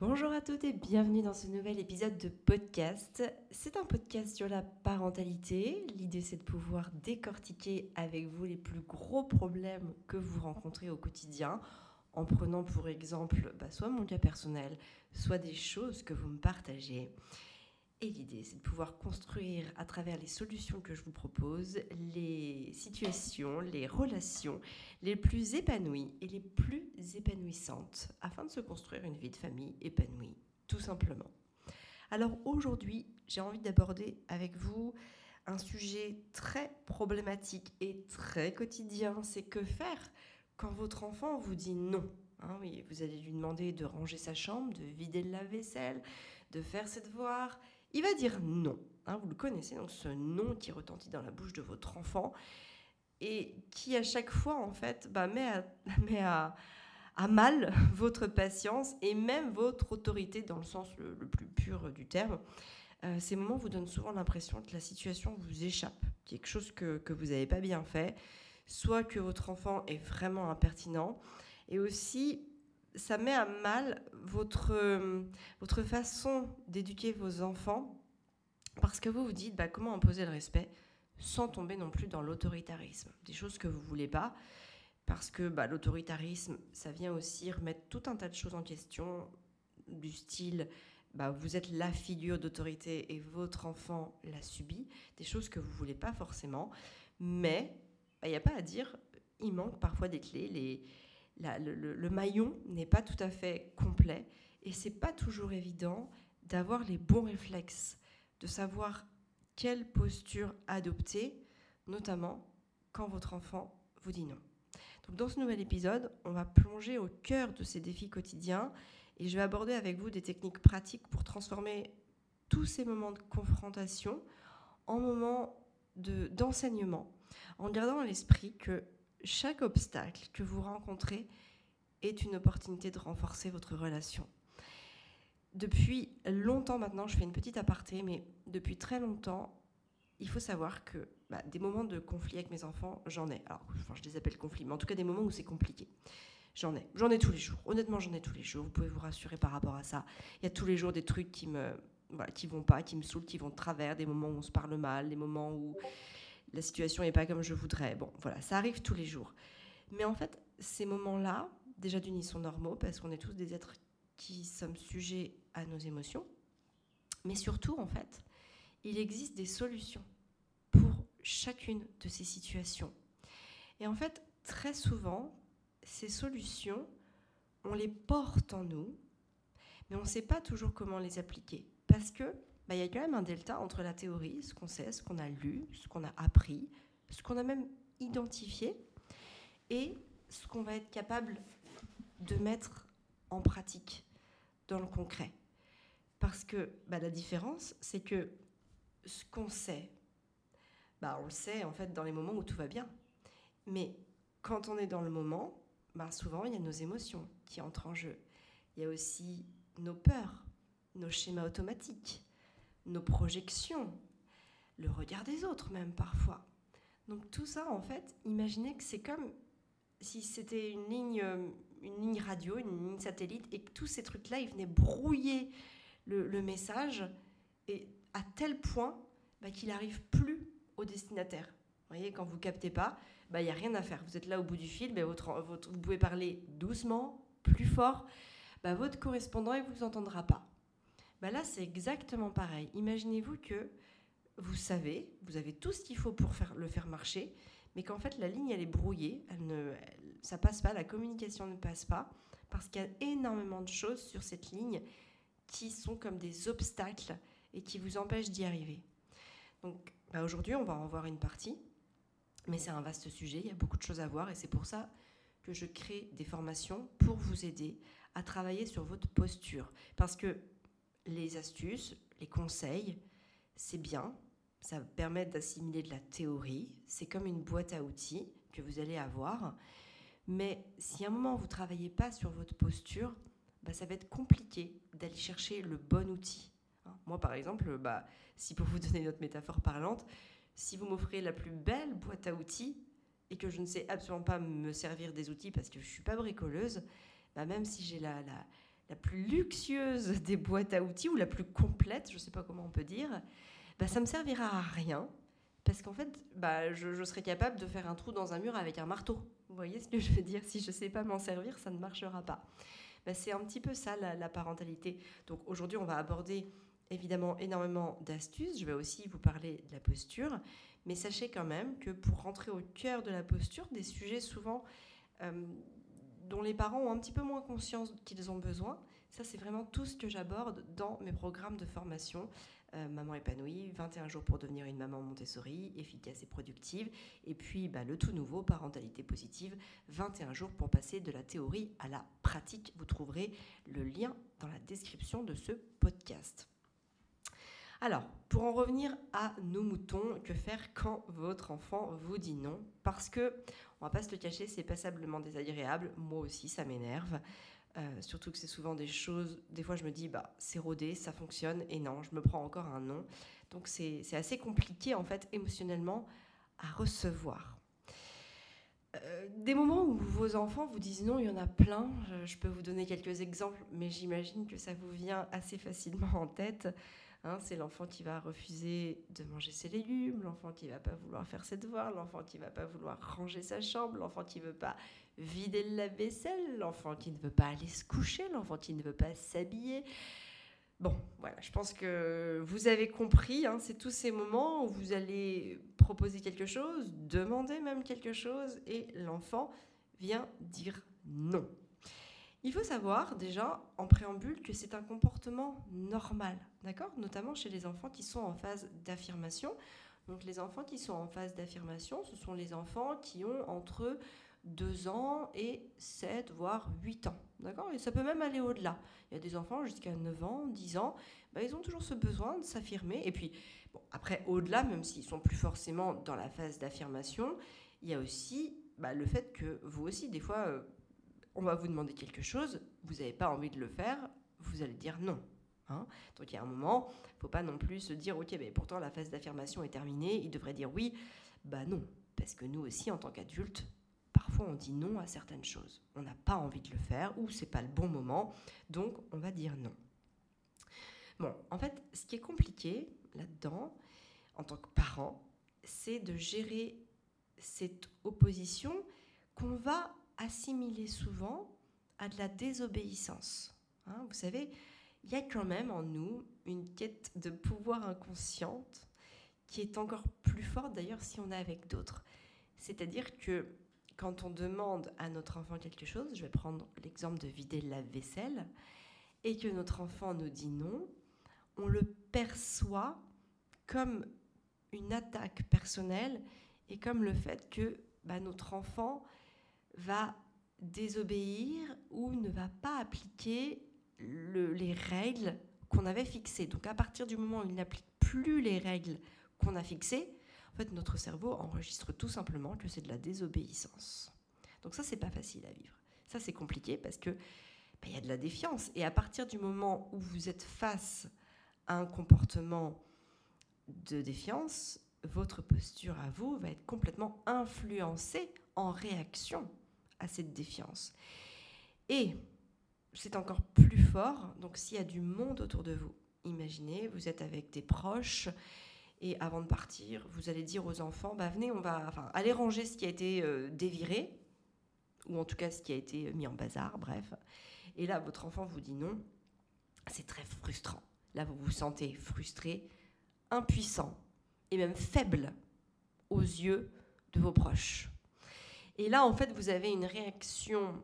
Bonjour à toutes et bienvenue dans ce nouvel épisode de podcast. C'est un podcast sur la parentalité. L'idée c'est de pouvoir décortiquer avec vous les plus gros problèmes que vous rencontrez au quotidien en prenant pour exemple bah, soit mon cas personnel, soit des choses que vous me partagez. Et l'idée, c'est de pouvoir construire à travers les solutions que je vous propose, les situations, les relations les plus épanouies et les plus épanouissantes afin de se construire une vie de famille épanouie, tout simplement. Alors aujourd'hui, j'ai envie d'aborder avec vous un sujet très problématique et très quotidien, c'est que faire quand votre enfant vous dit non. Hein, vous allez lui demander de ranger sa chambre, de vider le lave-vaisselle, de faire ses devoirs il va dire non. Hein, vous le connaissez, donc ce non qui retentit dans la bouche de votre enfant et qui à chaque fois en fait bah, met, à, mal votre patience et même votre autorité dans le sens le, plus pur du terme. Euh, ces moments vous donnent souvent l'impression que la situation vous échappe, quelque chose que vous n'avez pas bien fait, soit que votre enfant est vraiment impertinent, et aussi ça met à mal votre, euh, votre façon d'éduquer vos enfants parce que vous vous dites bah, comment imposer le respect sans tomber non plus dans l'autoritarisme? Des choses que vous voulez pas parce que bah, l'autoritarisme, ça vient aussi remettre tout un tas de choses en question du style bah, vous êtes la figure d'autorité et votre enfant l'a subi, des choses que vous voulez pas forcément, mais il n'y a pas à dire, il manque parfois des clés. Le, maillon n'est pas tout à fait complet et c'est pas toujours évident d'avoir les bons réflexes, de savoir quelle posture adopter, notamment quand votre enfant vous dit non. Donc dans ce nouvel épisode, on va plonger au cœur de ces défis quotidiens et je vais aborder avec vous des techniques pratiques pour transformer tous ces moments de confrontation en moments d'enseignement, en gardant à l'esprit que chaque obstacle que vous rencontrez est une opportunité de renforcer votre relation. Depuis longtemps maintenant, je fais une petite aparté, mais depuis très longtemps, il faut savoir que bah, des moments de conflit avec mes enfants, j'en ai. Alors, je les appelle conflits, mais en tout cas des moments où c'est compliqué. J'en ai. J'en ai tous les jours. Honnêtement, j'en ai tous les jours. Vous pouvez vous rassurer par rapport à ça. Il y a tous les jours des trucs qui me, qui vont pas, qui me saoulent, qui vont de travers, des moments où on se parle mal, des moments où la situation n'est pas comme je voudrais. Bon, voilà, ça arrive tous les jours. Mais en fait, ces moments-là, déjà d'une, ils sont normaux parce qu'on est tous des êtres qui sommes sujets à nos émotions. Mais surtout, en fait, il existe des solutions pour chacune de ces situations. Et en fait, très souvent, ces solutions, on les porte en nous, mais on ne sait pas toujours comment les appliquer. Parce que bah, y a quand même un delta entre la théorie, ce qu'on sait, ce qu'on a lu, ce qu'on a appris, ce qu'on a même identifié, et ce qu'on va être capable de mettre en pratique, dans le concret. Parce que bah, la différence, c'est que ce qu'on sait, bah, on le sait en fait dans les moments où tout va bien. Mais quand on est dans le moment, bah, souvent il y a nos émotions qui entrent en jeu. Il y a aussi nos peurs, nos schémas automatiques, nos projections, le regard des autres même parfois. Donc tout ça, en fait, imaginez que c'est comme si c'était une ligne, une ligne radio, une ligne satellite, et que tous ces trucs-là, ils venaient brouiller le, message, et à tel point bah, qu'il n'arrive plus au destinataire. Vous voyez, quand vous captez pas, bah, il n'y a rien à faire. Vous êtes là au bout du fil, bah, vous pouvez parler doucement, plus fort, bah, votre correspondant, ne vous entendra pas. Bah là, c'est exactement pareil. Imaginez-vous que vous savez, vous avez tout ce qu'il faut pour faire, le faire marcher, mais qu'en fait, la ligne, elle est brouillée, elle ne, ça passe pas, la communication ne passe pas, parce qu'il y a énormément de choses sur cette ligne qui sont comme des obstacles et qui vous empêchent d'y arriver. Donc bah aujourd'hui, on va en voir une partie, mais c'est un vaste sujet, il y a beaucoup de choses à voir, et c'est pour ça que je crée des formations pour vous aider à travailler sur votre posture. Parce que les astuces, les conseils, c'est bien, ça permet d'assimiler de la théorie, c'est comme une boîte à outils que vous allez avoir. Mais si à un moment vous ne travaillez pas sur votre posture, bah, ça va être compliqué d'aller chercher le bon outil. Hein. Moi, par exemple, bah, si pour vous donner une autre métaphore parlante, si vous m'offrez la plus belle boîte à outils et que je ne sais absolument pas me servir des outils parce que je ne suis pas bricoleuse, bah, même si j'ai la plus luxueuse des boîtes à outils ou la plus complète, je ne sais pas comment on peut dire, bah, ça me servira à rien parce qu'en fait, bah, je, serais capable de faire un trou dans un mur avec un marteau. Vous voyez ce que je veux dire? Si je ne sais pas m'en servir, ça ne marchera pas. Bah, c'est un petit peu ça la, parentalité. Donc aujourd'hui, on va aborder évidemment énormément d'astuces. Je vais aussi vous parler de la posture. Mais sachez quand même que pour rentrer au cœur de la posture, des sujets souvent euh, dont les parents ont un petit peu moins conscience qu'ils ont besoin, ça c'est vraiment tout ce que j'aborde dans mes programmes de formation. Euh, maman épanouie, 21 jours pour devenir une maman Montessori, efficace et productive. Et puis bah, le tout nouveau, parentalité positive, 21 jours pour passer de la théorie à la pratique. Vous trouverez le lien dans la description de ce podcast. Alors, pour en revenir à nos moutons, que faire quand votre enfant vous dit non? Parce que, on va pas se le cacher, c'est passablement désagréable. Moi aussi, ça m'énerve. Euh, surtout que c'est souvent des choses, des fois je me dis, bah, c'est rodé, ça fonctionne, et non, je me prends encore un non. Donc c'est assez compliqué en fait émotionnellement à recevoir. Euh, des moments où vos enfants vous disent non, il y en a plein. Je, peux vous donner quelques exemples, mais j'imagine que ça vous vient assez facilement en tête. Hein. c'est l'enfant qui va refuser de manger ses légumes, l'enfant qui va pas vouloir faire ses devoirs, l'enfant qui va pas vouloir ranger sa chambre, l'enfant qui veut pas vider la vaisselle, l'enfant qui ne veut pas aller se coucher, l'enfant qui ne veut pas s'habiller. Bon, voilà, je pense que vous avez compris, hein, c'est tous ces moments où vous allez proposer quelque chose, demander même quelque chose, et l'enfant vient dire non. Il faut savoir déjà en préambule que c'est un comportement normal, d'accord? Notamment chez les enfants qui sont en phase d'affirmation. Donc les enfants qui sont en phase d'affirmation, ce sont les enfants qui ont entre 2 ans et 7, voire 8 ans. D'accord? Et ça peut même aller au-delà. Il y a des enfants jusqu'à 9 ans, 10 ans, bah, ils ont toujours ce besoin de s'affirmer. Et puis, bon, après, au-delà, même s'ils sont plus forcément dans la phase d'affirmation, il y a aussi bah, le fait que vous aussi, des fois, euh, on va vous demander quelque chose, vous n'avez pas envie de le faire, vous allez dire non. Hein Donc il y a un moment, il ne faut pas non plus se dire, ok, mais pourtant la phase d'affirmation est terminée, il devrait dire oui. Bah non, parce que nous aussi, en tant qu'adultes, parfois on dit non à certaines choses. On n'a pas envie de le faire ou c'est pas le bon moment, donc on va dire non. Bon, en fait, ce qui est compliqué là-dedans, en tant que parent, c'est de gérer cette opposition qu'on va assimiler souvent à de la désobéissance. Hein. vous savez, il y a quand même en nous une quête de pouvoir inconsciente qui est encore plus forte d'ailleurs si on est avec d'autres. C'est-à-dire que quand on demande à notre enfant quelque chose, je vais prendre l'exemple de vider la vaisselle, et que notre enfant nous dit non, on le perçoit comme une attaque personnelle et comme le fait que bah, notre enfant va désobéir ou ne va pas appliquer les règles qu'on avait fixées. Donc à partir du moment où il n'applique plus les règles qu'on a fixées, en fait, notre cerveau enregistre tout simplement que c'est de la désobéissance. Donc ça, c'est pas facile à vivre. Ça, c'est compliqué parce que bah, il y a de la défiance. Et à partir du moment où vous êtes face à un comportement de défiance, votre posture à vous va être complètement influencée en réaction à cette défiance. Et c'est encore plus fort, donc s'il y a du monde autour de vous, imaginez, vous êtes avec des proches et avant de partir, vous allez dire aux enfants, bah, venez, on va enfin, aller ranger ce qui a été euh, déviré, ou en tout cas ce qui a été mis en bazar, bref. Et là, votre enfant vous dit non. C'est très frustrant. Là, vous vous sentez frustré, impuissant et même faible aux yeux de vos proches. Et là, en fait, vous avez une réaction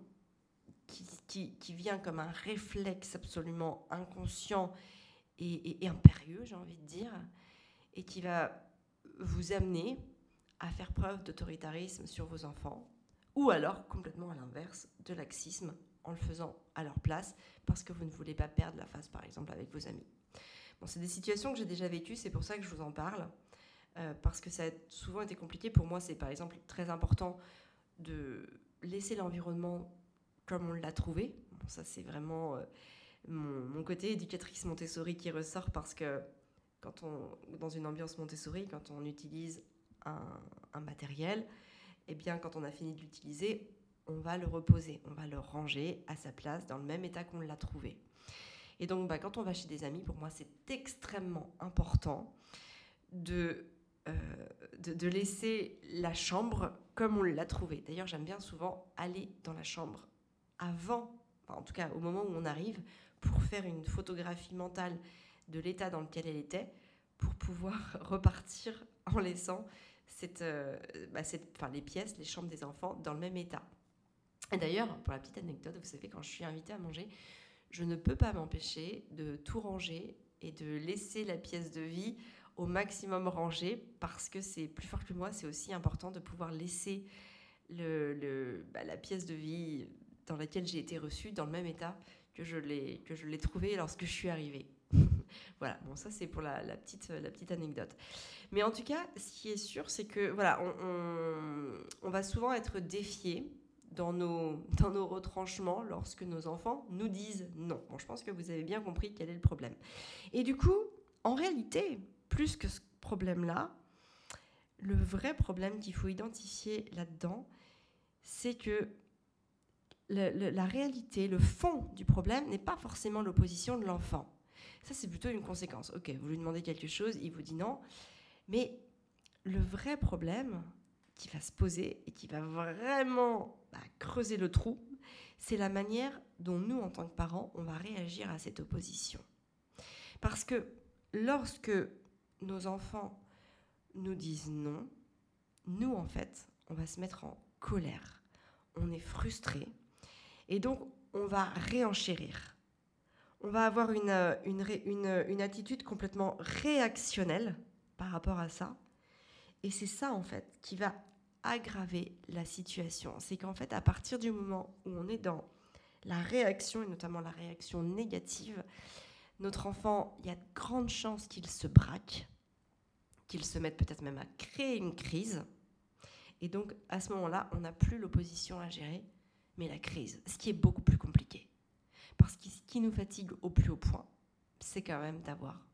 qui, qui, vient comme un réflexe absolument inconscient et, et impérieux, j'ai envie de dire et qui va vous amener à faire preuve d'autoritarisme sur vos enfants, ou alors complètement à l'inverse, de laxisme en le faisant à leur place, parce que vous ne voulez pas perdre la face, par exemple, avec vos amis. Bon, c'est des situations que j'ai déjà vécues, c'est pour ça que je vous en parle, euh, parce que ça a souvent été compliqué. Pour moi, c'est par exemple très important de laisser l'environnement comme on l'a trouvé. Ça, c'est vraiment euh, mon, mon, côté éducatrice Montessori qui ressort, parce que quand on, dans une ambiance Montessori, quand on utilise un, matériel, eh bien, quand on a fini de l'utiliser, on va le reposer, on va le ranger à sa place dans le même état qu'on l'a trouvé. Et donc, bah, quand on va chez des amis, pour moi, c'est extrêmement important de, euh, de, laisser la chambre comme on l'a trouvée. D'ailleurs, j'aime bien souvent aller dans la chambre avant, en tout cas au moment où on arrive, pour faire une photographie mentale de l'état dans lequel elle était, pour pouvoir repartir en laissant euh, bah, cette, enfin, les pièces, les chambres des enfants dans le même état. Et d'ailleurs, pour la petite anecdote, vous savez, quand je suis invitée à manger, je ne peux pas m'empêcher de tout ranger et de laisser la pièce de vie au maximum rangée parce que c'est plus fort que moi, c'est aussi important de pouvoir laisser le, bah, la pièce de vie dans laquelle j'ai été reçue dans le même état que je l'ai que trouvée lorsque je suis arrivée. voilà, bon ça c'est pour la, petite, la petite anecdote. Mais en tout cas, ce qui est sûr, c'est que voilà, on, on va souvent être défié dans nos, dans nos retranchements lorsque nos enfants nous disent non. Bon, je pense que vous avez bien compris quel est le problème. Et du coup, en réalité, plus que ce problème-là, le vrai problème qu'il faut identifier là-dedans, c'est que la réalité, le fond du problème n'est pas forcément l'opposition de l'enfant. Ça, c'est plutôt une conséquence. Ok, vous lui demandez quelque chose, il vous dit non. Mais le vrai problème qui va se poser et qui va vraiment bah, creuser le trou, c'est la manière dont nous, en tant que parents, on va réagir à cette opposition. Parce que lorsque nos enfants nous disent non, nous, en fait, on va se mettre en colère. On est frustré. Et donc, on va réenchérir. On va avoir une, une, une attitude complètement réactionnelle par rapport à ça. Et c'est ça, en fait, qui va aggraver la situation. C'est qu'en fait, à partir du moment où on est dans la réaction, et notamment la réaction négative, notre enfant, il y a de grandes chances qu'il se braque, qu'il se mette peut-être même à créer une crise. Et donc, à ce moment-là, on n'a plus l'opposition à gérer, mais la crise, ce qui est beaucoup plus compliqué. Parce que ce qui nous fatigue au plus haut point, c'est quand même d'avoir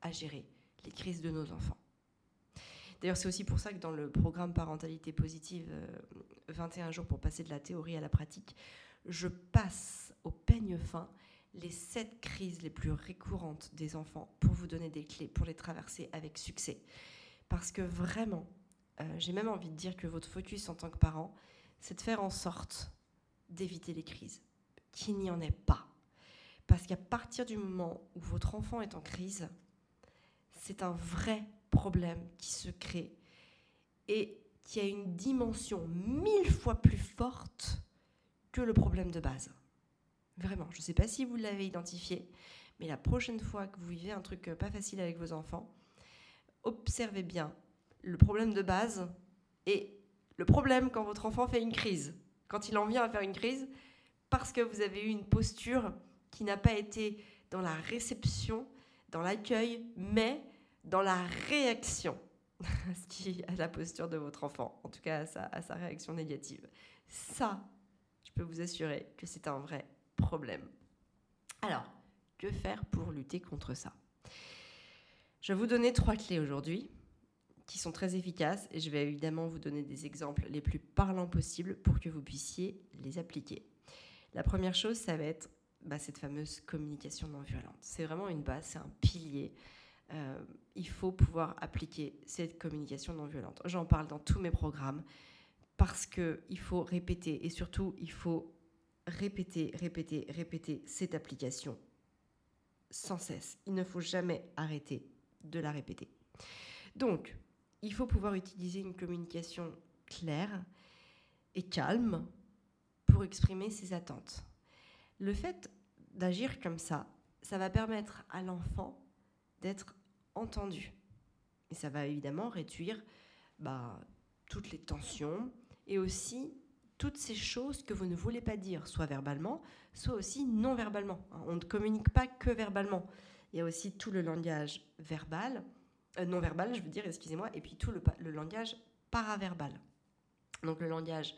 à gérer les crises de nos enfants. D'ailleurs, c'est aussi pour ça que dans le programme Parentalité positive, 21 euh, jours pour passer de la théorie à la pratique, je passe au peigne fin les sept crises les plus récurrentes des enfants pour vous donner des clés pour les traverser avec succès. Parce que vraiment, euh, j'ai même envie de dire que votre focus en tant que parent, c'est de faire en sorte d'éviter les crises, qu'il n'y en ait pas. Parce qu'à partir du moment où votre enfant est en crise, c'est un vrai problème qui se crée et qui a une dimension mille fois plus forte que le problème de base. Vraiment, je ne sais pas si vous l'avez identifié, mais la prochaine fois que vous vivez un truc pas facile avec vos enfants, observez bien le problème de base et le problème quand votre enfant fait une crise, quand il en vient à faire une crise, parce que vous avez eu une posture qui n'a pas été dans la réception, dans l'accueil, mais dans la réaction à la posture de votre enfant, en tout cas à sa, à sa réaction négative. Ça, je peux vous assurer que c'est un vrai problème. Alors, que faire pour lutter contre ça? Je vais vous donner trois clés aujourd'hui qui sont très efficaces et je vais évidemment vous donner des exemples les plus parlants possibles pour que vous puissiez les appliquer. La première chose, ça va être bah, cette fameuse communication non violente. C'est vraiment une base, c'est un pilier euh, il faut pouvoir appliquer cette communication non violente. J'en parle dans tous mes programmes parce qu'il faut répéter et surtout il faut répéter, répéter, répéter cette application sans cesse. Il ne faut jamais arrêter de la répéter. Donc, il faut pouvoir utiliser une communication claire et calme pour exprimer ses attentes. Le fait d'agir comme ça, ça va permettre à l'enfant d'être entendu. Et ça va évidemment réduire bah, toutes les tensions et aussi toutes ces choses que vous ne voulez pas dire, soit verbalement, soit aussi non verbalement. On ne communique pas que verbalement. Il y a aussi tout le langage verbal, euh, non verbal, je veux dire, excusez-moi, et puis tout le, le, langage paraverbal. Donc le langage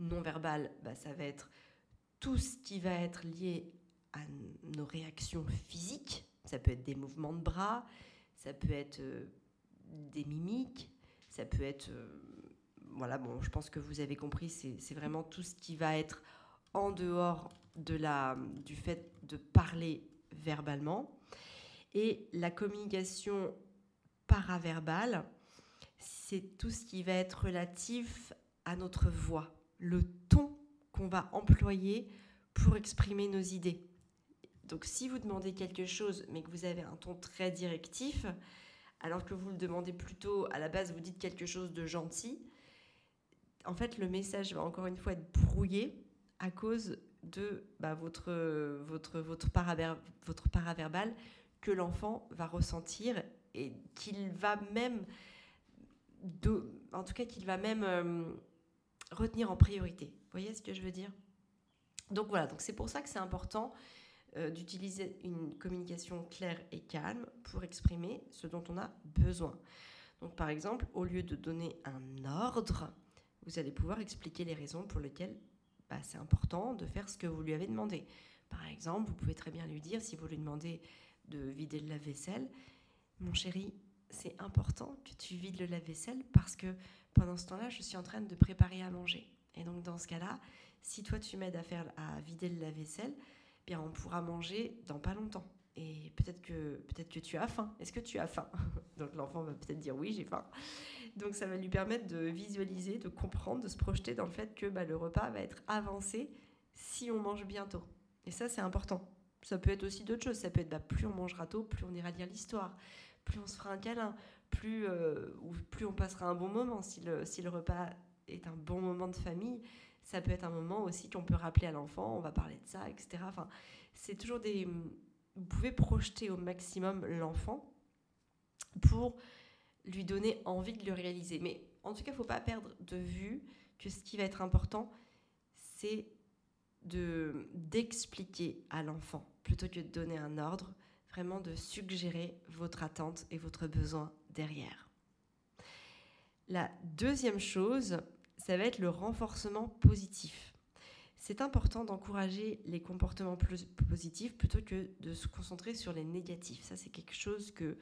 non verbal, bah, ça va être tout ce qui va être lié à nos réactions physiques. Ça peut être des mouvements de bras, ça peut être euh, des mimiques, ça peut être euh, voilà, bon, je pense que vous avez compris, c'est vraiment tout ce qui va être en dehors de la, du fait de parler verbalement. Et la communication paraverbale, c'est tout ce qui va être relatif à notre voix, le ton qu'on va employer pour exprimer nos idées. Donc si vous demandez quelque chose mais que vous avez un ton très directif, alors que vous le demandez plutôt à la base, vous dites quelque chose de gentil, en fait le message va encore une fois être brouillé à cause de bah, votre, votre, votre, paraverbal que l'enfant va ressentir et qu'il va même, en tout cas qu'il va même euh, retenir en priorité. Vous voyez ce que je veux dire? Donc voilà, c'est pour ça que c'est important euh, d'utiliser une communication claire et calme pour exprimer ce dont on a besoin. Donc par exemple, au lieu de donner un ordre, vous allez pouvoir expliquer les raisons pour lesquelles bah, c'est important de faire ce que vous lui avez demandé. Par exemple, vous pouvez très bien lui dire, si vous lui demandez de vider le lave-vaisselle. Mon chéri, c'est important que tu vides le lave-vaisselle parce que pendant ce temps-là, je suis en train de préparer à manger. Et donc dans ce cas-là, si toi tu m'aides à faire à vider le lave-vaisselle, eh bien on pourra manger dans pas longtemps. Et peut-être que peut-être que tu as faim. Est-ce que tu as faim Donc l'enfant va peut-être dire oui, j'ai faim. Donc ça va lui permettre de visualiser, de comprendre, de se projeter dans le fait que bah, le repas va être avancé si on mange bientôt. Et ça c'est important. Ça peut être aussi d'autres choses. Ça peut être bah, plus on mangera tôt, plus on ira lire l'histoire, plus on se fera un câlin, plus, euh, ou plus on passera un bon moment. Si le, si le repas est un bon moment de famille, ça peut être un moment aussi qu'on peut rappeler à l'enfant, on va parler de ça, etc. Enfin, c'est toujours des. Vous pouvez projeter au maximum l'enfant pour lui donner envie de le réaliser. Mais en tout cas, il ne faut pas perdre de vue que ce qui va être important, c'est de d'expliquer à l'enfant plutôt que de donner un ordre, vraiment de suggérer votre attente et votre besoin derrière. La deuxième chose, ça va être le renforcement positif. C'est important d'encourager les comportements plus positifs plutôt que de se concentrer sur les négatifs. Ça, c'est quelque chose que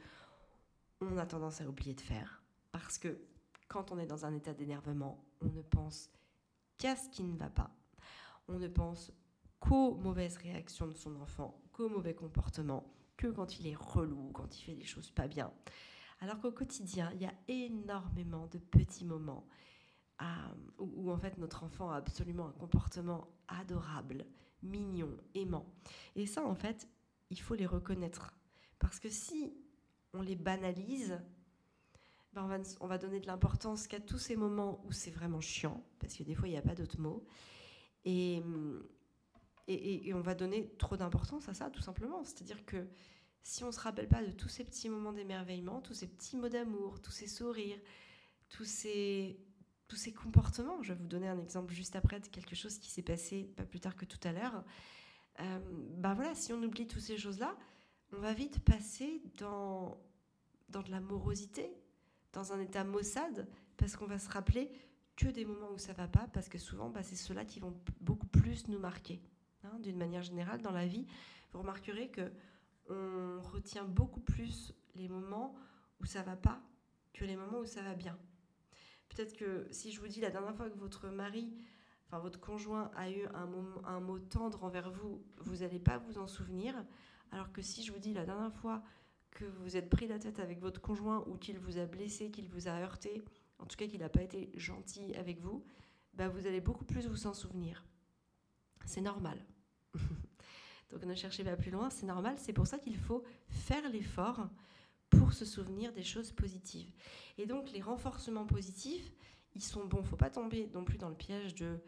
on a tendance à oublier de faire parce que quand on est dans un état d'énervement, on ne pense qu'à ce qui ne va pas. On ne pense qu'aux mauvaises réactions de son enfant, qu'aux mauvais comportements, que quand il est relou, quand il fait des choses pas bien. Alors qu'au quotidien, il y a énormément de petits moments euh, où, où, en fait notre enfant a absolument un comportement adorable, mignon, aimant. Et ça, en fait, il faut les reconnaître. Parce que si on les banalise, ben on, va, on va donner de l'importance qu'à tous ces moments où c'est vraiment chiant, parce que des fois, il n'y a pas d'autres mots. Et, et, on va donner trop d'importance à ça, tout simplement. C'est-à-dire que si on ne se rappelle pas de tous ces petits moments d'émerveillement, tous ces petits mots d'amour, tous ces sourires, tous ces, tous ces comportements, je vais vous donner un exemple juste après de quelque chose qui s'est passé pas plus tard que tout à l'heure. Euh, ben voilà, si on oublie toutes ces choses-là, on va vite passer dans, dans de la morosité, dans un état maussade, parce qu'on va se rappeler que des moments où ça va pas, parce que souvent, bah, c'est ceux-là qui vont beaucoup plus nous marquer. Hein, d'une manière générale, dans la vie, vous remarquerez que on retient beaucoup plus les moments où ça va pas que les moments où ça va bien. Peut-être que si je vous dis la dernière fois que votre mari, enfin votre conjoint a eu un, mot tendre envers vous, vous n'allez pas vous en souvenir. Alors que si je vous dis la dernière fois que vous êtes pris la tête avec votre conjoint ou qu'il vous a blessé, qu'il vous a heurté, en tout cas qu'il n'a pas été gentil avec vous, bah vous allez beaucoup plus vous en souvenir. C'est normal. Donc ne cherchez pas plus loin, c'est normal. C'est pour ça qu'il faut faire l'effort pour se souvenir des choses positives. Et donc les renforcements positifs, ils sont bons. Faut pas tomber non plus dans le piège de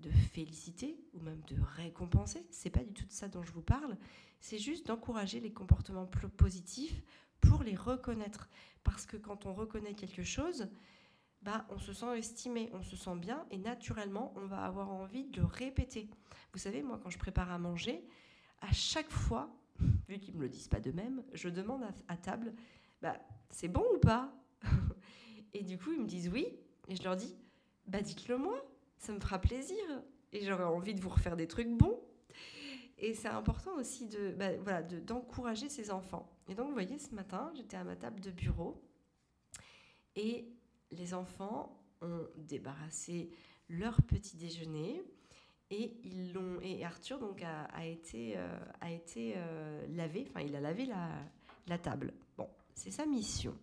de féliciter ou même de récompenser. C'est pas du tout de ça dont je vous parle. C'est juste d'encourager les comportements positifs pour les reconnaître. Parce que quand on reconnaît quelque chose, bah, on se sent estimé, on se sent bien et naturellement, on va avoir envie de le répéter. Vous savez, moi, quand je prépare à manger, à chaque fois, vu qu'ils me le disent pas d'eux-mêmes, je demande à, table, bah, c'est bon ou pas Et du coup, ils me disent oui, et je leur dis, bah, dites-le moi, ça me fera plaisir, et j'aurais envie de vous refaire des trucs bons. Et c'est important aussi de, bah, voilà, d'encourager ses enfants. Et donc, vous voyez, ce matin, j'étais à ma table de bureau, et les enfants ont débarrassé leur petit déjeuner et ils l'ont et Arthur donc a, été a été lavé enfin il a lavé la, la table bon c'est sa mission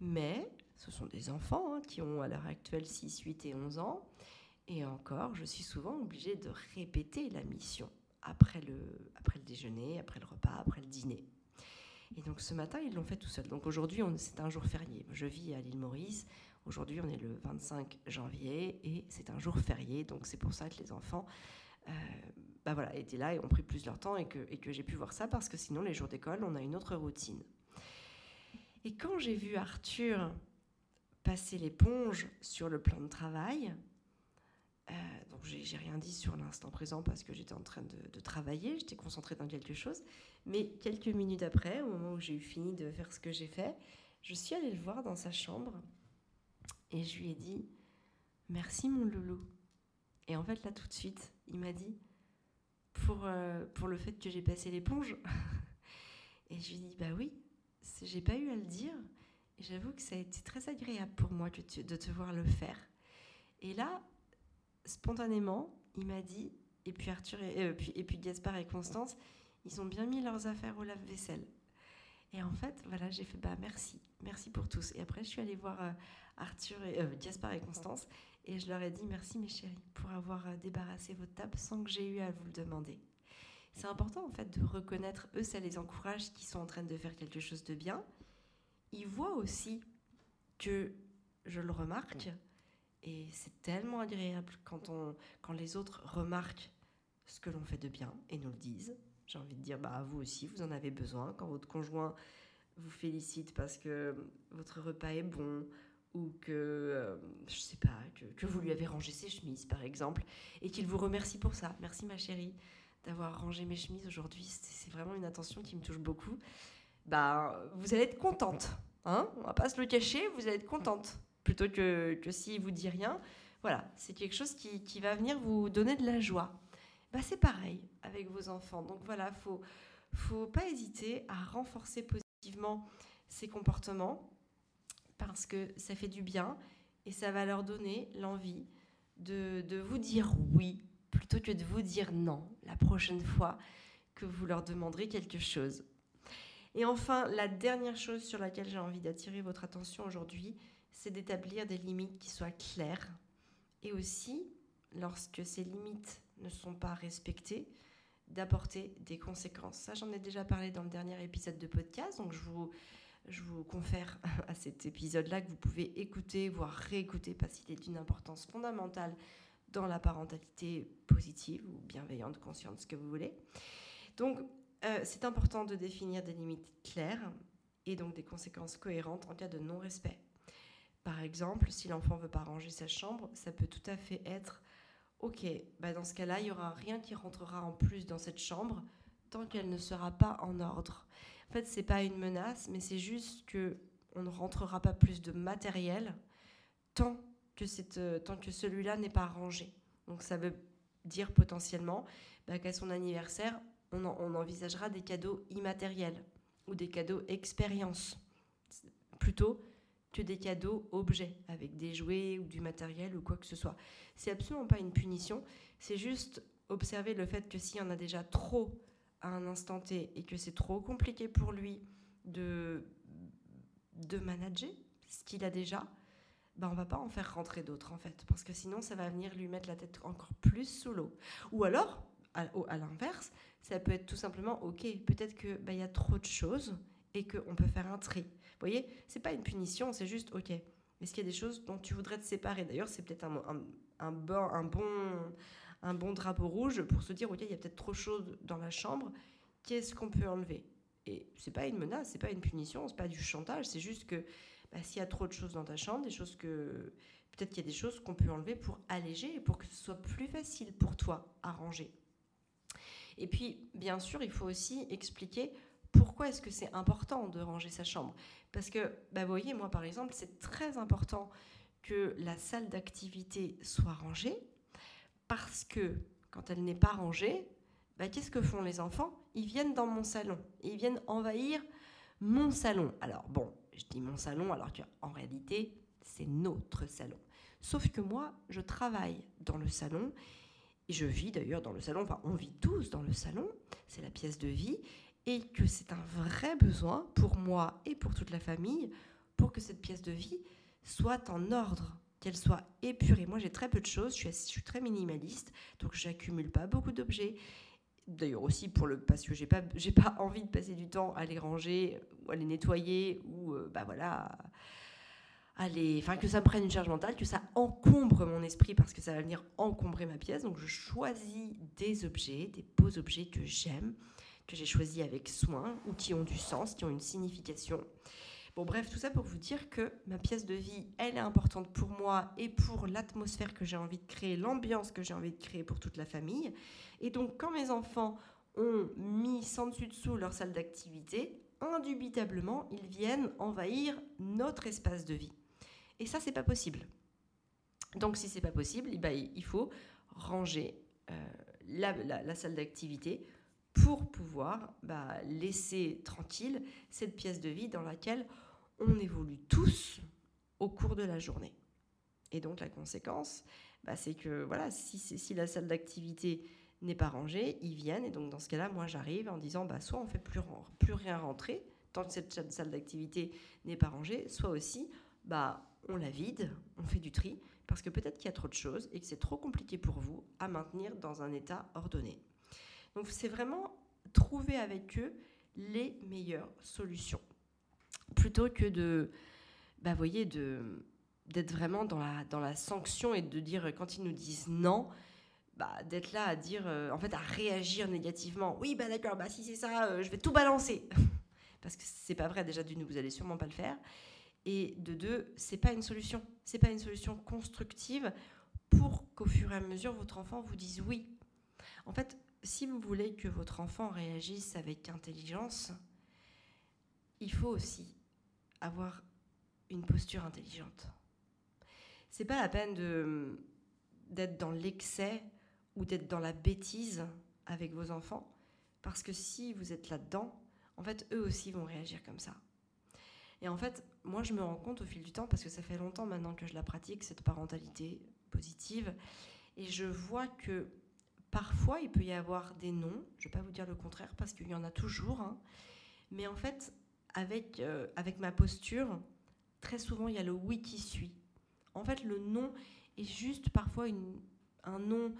mais ce sont des enfants hein, qui ont à l'heure actuelle 6, 8 et 11 ans. Et encore, je suis souvent obligée de répéter la mission après le, après le déjeuner, après le repas, après le dîner. Et donc ce matin, ils l'ont fait tout seul. Donc aujourd'hui, c'est un jour férié. Je vis à l'île Maurice. Aujourd'hui, on est le 25 janvier et c'est un jour férié. Donc c'est pour ça que les enfants euh, bah étaient là et ont pris plus leur temps et que, j'ai pu voir ça parce que sinon, les jours d'école, on a une autre routine. Et quand j'ai vu Arthur passer l'éponge sur le plan de travail. Euh, donc j'ai rien dit sur l'instant présent parce que j'étais en train de, travailler, j'étais concentrée dans quelque chose. Mais quelques minutes après, au moment où j'ai eu fini de faire ce que j'ai fait, je suis allée le voir dans sa chambre et je lui ai dit Merci mon loulou. Et en fait, là tout de suite, il m'a dit Pour, euh, pour le fait que j'ai passé l'éponge. et je lui ai dit Bah oui, j'ai pas eu à le dire j'avoue que ça a été très agréable pour moi de te, voir le faire. Et là, spontanément, il m'a dit, et puis Arthur et, euh, puis, et puis Gaspard et Constance, ils ont bien mis leurs affaires au lave-vaisselle. Et en fait, voilà, j'ai fait bah merci, merci pour tous. Et après, je suis allée voir euh, Arthur et euh, Gaspard et Constance et je leur ai dit merci mes chéris pour avoir débarrassé votre table sans que j'ai eu à vous le demander. C'est important en fait de reconnaître eux, ça les encourage qui sont en train de faire quelque chose de bien il voit aussi que je le remarque. Et c'est tellement agréable quand, on, quand les autres remarquent ce que l'on fait de bien et nous le disent. J'ai envie de dire, bah, vous aussi, vous en avez besoin. Quand votre conjoint vous félicite parce que votre repas est bon ou que, euh, je sais pas, que, que, vous lui avez rangé ses chemises, par exemple, et qu'il vous remercie pour ça. Merci, ma chérie, d'avoir rangé mes chemises aujourd'hui. C'est vraiment une attention qui me touche beaucoup bah, vous allez être contente. Hein On va pas se le cacher, vous allez être contente. Plutôt que, que s'il vous dit rien. Voilà, c'est quelque chose qui, qui, va venir vous donner de la joie. Bah, c'est pareil avec vos enfants. Donc voilà, faut, faut pas hésiter à renforcer positivement ces comportements parce que ça fait du bien et ça va leur donner l'envie de, de vous dire oui plutôt que de vous dire non la prochaine fois que vous leur demanderez quelque chose. Et enfin, la dernière chose sur laquelle j'ai envie d'attirer votre attention aujourd'hui, c'est d'établir des limites qui soient claires. Et aussi, lorsque ces limites ne sont pas respectées, d'apporter des conséquences. Ça, j'en ai déjà parlé dans le dernier épisode de podcast, donc je vous, je vous confère à cet épisode-là que vous pouvez écouter, voire réécouter, parce qu'il est d'une importance fondamentale dans la parentalité positive ou bienveillante, consciente, ce que vous voulez. Donc, euh, c'est important de définir des limites claires et donc des conséquences cohérentes en cas de non-respect. Par exemple, si l'enfant veut pas ranger sa chambre, ça peut tout à fait être OK, bah dans ce cas-là, il n'y aura rien qui rentrera en plus dans cette chambre tant qu'elle ne sera pas en ordre. En fait, c'est pas une menace, mais c'est juste que on ne rentrera pas plus de matériel tant que, euh, tant que celui-là n'est pas rangé. Donc ça veut dire potentiellement bah, qu'à son anniversaire, on, envisagera des cadeaux immatériels ou des cadeaux expérience, plutôt que des cadeaux objets avec des jouets ou du matériel ou quoi que ce soit. C'est absolument pas une punition, c'est juste observer le fait que s'il y en a déjà trop à un instant T et que c'est trop compliqué pour lui de, de manager ce qu'il a déjà, ben on va pas en faire rentrer d'autres en fait, parce que sinon ça va venir lui mettre la tête encore plus sous l'eau. Ou alors, à, l'inverse, ça peut être tout simplement, ok, peut-être qu'il bah, y a trop de choses et qu'on peut faire un tri. Vous voyez, c'est pas une punition, c'est juste, ok, est-ce qu'il y a des choses dont tu voudrais te séparer? D'ailleurs, c'est peut-être un, un, bon, un, bon, un bon drapeau rouge pour se dire, ok, il y a peut-être trop choses dans la chambre, qu'est-ce qu'on peut enlever? Et c'est pas une menace, c'est pas une punition, c'est pas du chantage, c'est juste que bah, s'il y a trop de choses dans ta chambre, des choses que peut-être qu'il y a des choses qu'on peut enlever pour alléger et pour que ce soit plus facile pour toi à ranger. Et puis, bien sûr, il faut aussi expliquer pourquoi est-ce que c'est important de ranger sa chambre? Parce que, bah, vous voyez, moi, par exemple, c'est très important que la salle d'activité soit rangée, parce que quand elle n'est pas rangée, bah, qu'est-ce que font les enfants? Ils viennent dans mon salon, ils viennent envahir mon salon. Alors bon, je dis mon salon alors qu'en réalité, c'est notre salon. Sauf que moi, je travaille dans le salon et je vis d'ailleurs dans le salon, enfin on vit tous dans le salon, c'est la pièce de vie, et que c'est un vrai besoin pour moi et pour toute la famille pour que cette pièce de vie soit en ordre, qu'elle soit épurée. Moi j'ai très peu de choses, je suis, très minimaliste, donc j'accumule pas beaucoup d'objets. D'ailleurs aussi pour le parce que j'ai pas j'ai pas envie de passer du temps à les ranger ou à les nettoyer ou euh, bah voilà enfin que ça me prenne une charge mentale, que ça encombre mon esprit parce que ça va venir encombrer ma pièce. Donc je choisis des objets, des beaux objets que j'aime, que j'ai choisis avec soin ou qui ont du sens, qui ont une signification. Bon bref, tout ça pour vous dire que ma pièce de vie, elle est importante pour moi et pour l'atmosphère que j'ai envie de créer, l'ambiance que j'ai envie de créer pour toute la famille. Et donc quand mes enfants ont mis sans dessus dessous leur salle d'activité, indubitablement, ils viennent envahir notre espace de vie. Et ça, c'est pas possible. Donc, si c'est pas possible, eh ben, il faut ranger euh, la, salle d'activité pour pouvoir bah, laisser tranquille cette pièce de vie dans laquelle on évolue tous au cours de la journée. Et donc la conséquence, bah, c'est que voilà, si, si la salle d'activité n'est pas rangée, ils viennent et donc dans ce cas-là, moi j'arrive en disant bah, soit on fait plus, rien rentrer tant que cette salle d'activité n'est pas rangée, soit aussi on la vide, on fait du tri, parce que peut-être qu'il y a trop de choses et que c'est trop compliqué pour vous à maintenir dans un état ordonné. Donc c'est vraiment trouver avec eux les meilleures solutions. Plutôt que de, bah, voyez, de d'être vraiment dans la, dans la sanction et de dire quand ils nous disent non, bah, d'être là à dire, euh, en fait, à réagir négativement. Oui, bah d'accord, bah si c'est ça, euh, je vais tout balancer. Parce que c'est pas vrai, déjà d'une, vous allez sûrement pas le faire. Et de deux, c'est pas une solution. C'est pas une solution constructive pour qu'au fur et à mesure votre enfant vous dise oui. En fait, si vous voulez que votre enfant réagisse avec intelligence, il faut aussi avoir une posture intelligente. C'est pas la peine d'être dans l'excès ou d'être dans la bêtise avec vos enfants parce que si vous êtes là-dedans, en fait, eux aussi vont réagir comme ça. Et en fait, moi, je me rends compte au fil du temps, parce que ça fait longtemps maintenant que je la pratique, cette parentalité positive, et je vois que parfois, il peut y avoir des non, je ne vais pas vous dire le contraire, parce qu'il y en a toujours, hein. mais en fait, avec, euh, avec ma posture, très souvent, il y a le oui qui suit. En fait, le non est juste parfois un non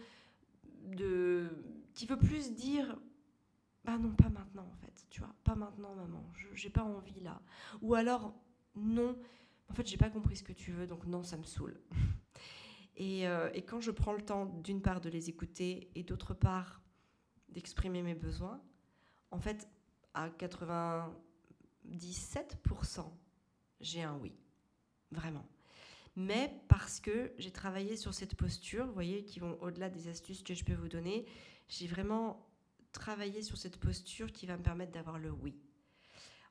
de, qui veut plus dire bah non, pas maintenant en fait, tu vois, pas maintenant maman, j'ai pas envie là. Ou alors, non, en fait j'ai pas compris ce que tu veux, donc non, ça me saoule. Et, euh, et quand je prends le temps d'une part de les écouter et d'autre part d'exprimer mes besoins, en fait, à 97%, j'ai un oui, vraiment. Mais parce que j'ai travaillé sur cette posture, vous voyez, qui vont au-delà des astuces que je peux vous donner, j'ai vraiment travailler sur cette posture qui va me permettre d'avoir le oui.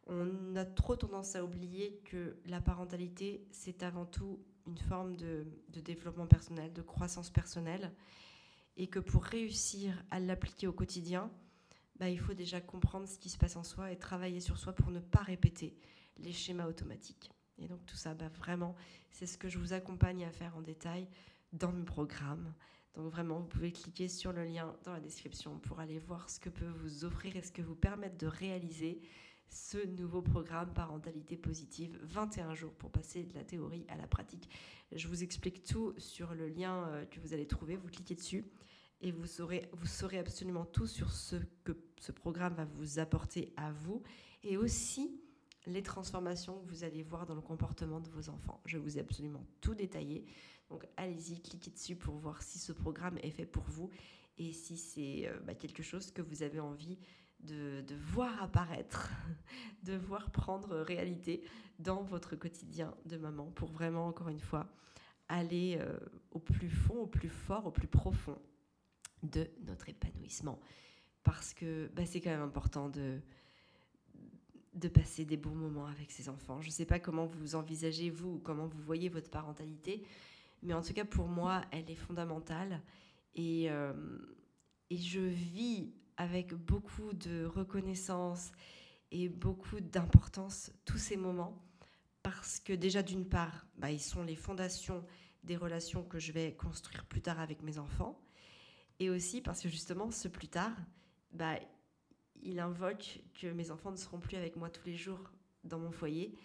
On a trop tendance à oublier que la parentalité, c'est avant tout une forme de, développement personnel, de croissance personnelle, et que pour réussir à l'appliquer au quotidien, bah, il faut déjà comprendre ce qui se passe en soi et travailler sur soi pour ne pas répéter les schémas automatiques. Et donc tout ça, bah, vraiment, c'est ce que je vous accompagne à faire en détail dans mes programmes. Donc vraiment, vous pouvez cliquer sur le lien dans la description pour aller voir ce que peut vous offrir et ce que vous permettre de réaliser ce nouveau programme Parentalité Positive, 21 jours pour passer de la théorie à la pratique. Je vous explique tout sur le lien euh, que vous allez trouver, vous cliquez dessus et vous saurez, absolument tout sur ce que ce programme va vous apporter à vous et aussi les transformations que vous allez voir dans le comportement de vos enfants. Je vous ai absolument tout détaillé. Donc allez-y, cliquez dessus pour voir si ce programme est fait pour vous et si c'est euh, bah, quelque chose que vous avez envie de, voir apparaître, de voir prendre réalité dans votre quotidien de maman pour vraiment, encore une fois, aller euh, au plus fond, au plus fort, au plus profond de notre épanouissement. Parce que bah, c'est quand même important de, de passer des bons moments avec ses enfants. Je ne sais pas comment vous envisagez, vous, comment vous voyez votre parentalité, mais en tout cas, pour moi, elle est fondamentale. Et, euh, et je vis avec beaucoup de reconnaissance et beaucoup d'importance tous ces moments. Parce que déjà, d'une part, bah, ils sont les fondations des relations que je vais construire plus tard avec mes enfants. Et aussi parce que justement, ce plus tard, bah, il invoque que mes enfants ne seront plus avec moi tous les jours dans mon foyer.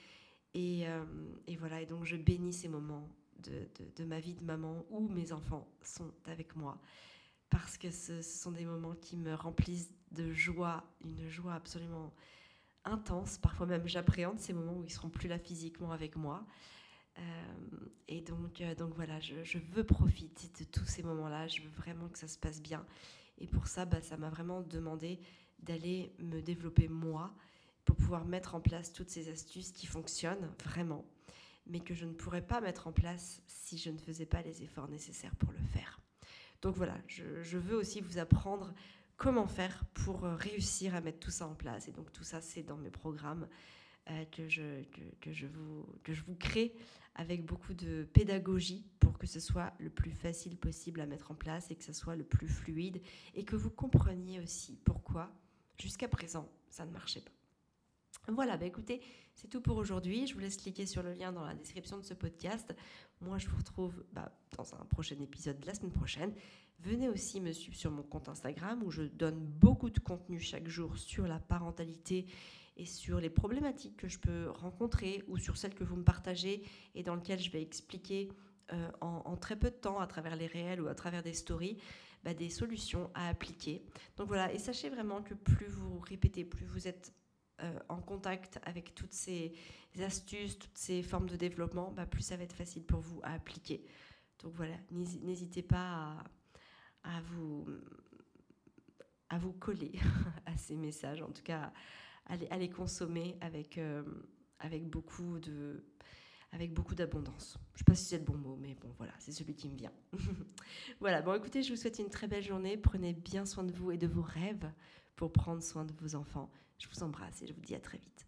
Et, euh, voilà, et donc je bénis ces moments de, de, ma vie de maman où mes enfants sont avec moi. Parce que ce, sont des moments qui me remplissent de joie, une joie absolument intense. Parfois même j'appréhende ces moments où ils seront plus là physiquement avec moi. Euh, et donc, euh, donc voilà, je, je, veux profiter de tous ces moments-là. Je veux vraiment que ça se passe bien. Et pour ça, bah, ça m'a vraiment demandé d'aller me développer moi pour pouvoir mettre en place toutes ces astuces qui fonctionnent vraiment, mais que je ne pourrais pas mettre en place si je ne faisais pas les efforts nécessaires pour le faire. Donc voilà, je, veux aussi vous apprendre comment faire pour euh, réussir à mettre tout ça en place. Et donc tout ça, c'est dans mes programmes euh, que je vous crée avec beaucoup de pédagogie pour que ce soit le plus facile possible à mettre en place et que ce soit le plus fluide et que vous compreniez aussi pourquoi jusqu'à présent ça ne marchait pas. Voilà, bah écoutez, c'est tout pour aujourd'hui. Je vous laisse cliquer sur le lien dans la description de ce podcast. Moi, je vous retrouve bah, dans un prochain épisode la semaine prochaine. Venez aussi me suivre sur mon compte Instagram où je donne beaucoup de contenu chaque jour sur la parentalité et sur les problématiques que je peux rencontrer ou sur celles que vous me partagez et dans lesquelles je vais expliquer euh, en, en, très peu de temps à travers les réels ou à travers des stories bah, des solutions à appliquer. Donc voilà, et sachez vraiment que plus vous répétez, plus vous êtes euh, en contact avec toutes ces astuces, toutes ces formes de développement, bah, plus ça va être facile pour vous à appliquer. Donc voilà, n'hésitez pas à, vous, à vous coller à ces messages, en tout cas à les, à les consommer avec, euh, avec beaucoup de avec beaucoup d'abondance. Je ne sais pas si c'est le bon mot, mais bon, voilà, c'est celui qui me vient. voilà, bon, écoutez, je vous souhaite une très belle journée. Prenez bien soin de vous et de vos rêves pour prendre soin de vos enfants. Je vous embrasse et je vous dis à très vite.